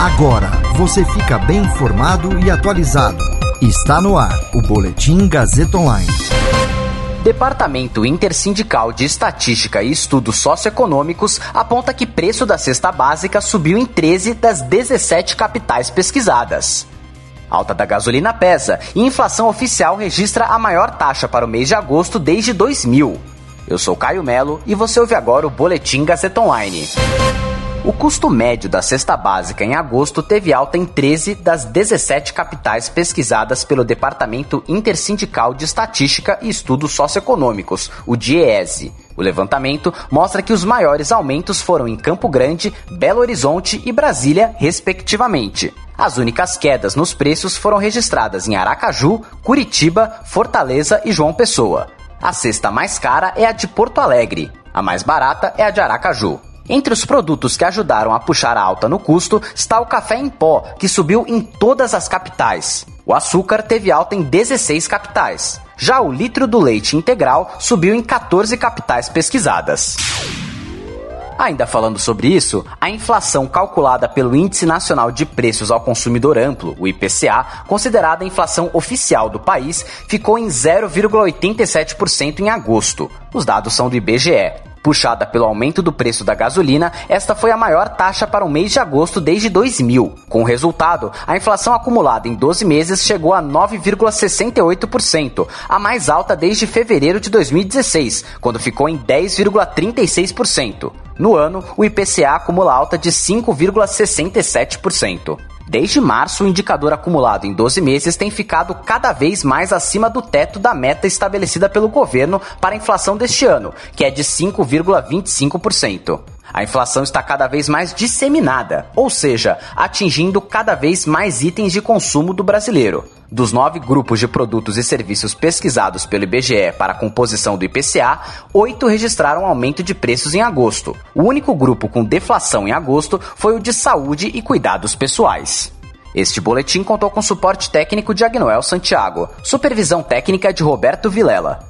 Agora você fica bem informado e atualizado. Está no ar o Boletim Gazeta Online. Departamento Intersindical de Estatística e Estudos Socioeconômicos aponta que preço da cesta básica subiu em 13 das 17 capitais pesquisadas. Alta da gasolina pesa e inflação oficial registra a maior taxa para o mês de agosto desde 2000. Eu sou Caio Melo e você ouve agora o Boletim Gazeta Online. O custo médio da cesta básica em agosto teve alta em 13 das 17 capitais pesquisadas pelo Departamento Intersindical de Estatística e Estudos Socioeconômicos, o DIEESE. O levantamento mostra que os maiores aumentos foram em Campo Grande, Belo Horizonte e Brasília, respectivamente. As únicas quedas nos preços foram registradas em Aracaju, Curitiba, Fortaleza e João Pessoa. A cesta mais cara é a de Porto Alegre, a mais barata é a de Aracaju. Entre os produtos que ajudaram a puxar a alta no custo está o café em pó, que subiu em todas as capitais. O açúcar teve alta em 16 capitais. Já o litro do leite integral subiu em 14 capitais pesquisadas. Ainda falando sobre isso, a inflação calculada pelo Índice Nacional de Preços ao Consumidor Amplo, o IPCA, considerada a inflação oficial do país, ficou em 0,87% em agosto. Os dados são do IBGE. Puxada pelo aumento do preço da gasolina, esta foi a maior taxa para o mês de agosto desde 2000. Com o resultado, a inflação acumulada em 12 meses chegou a 9,68%, a mais alta desde fevereiro de 2016, quando ficou em 10,36%. No ano, o IPCA acumula alta de 5,67%. Desde março, o indicador acumulado em 12 meses tem ficado cada vez mais acima do teto da meta estabelecida pelo governo para a inflação deste ano, que é de 5,25%. A inflação está cada vez mais disseminada, ou seja, atingindo cada vez mais itens de consumo do brasileiro. Dos nove grupos de produtos e serviços pesquisados pelo IBGE para a composição do IPCA, oito registraram aumento de preços em agosto. O único grupo com deflação em agosto foi o de saúde e cuidados pessoais. Este boletim contou com suporte técnico de Agnoel Santiago, supervisão técnica de Roberto Vilela.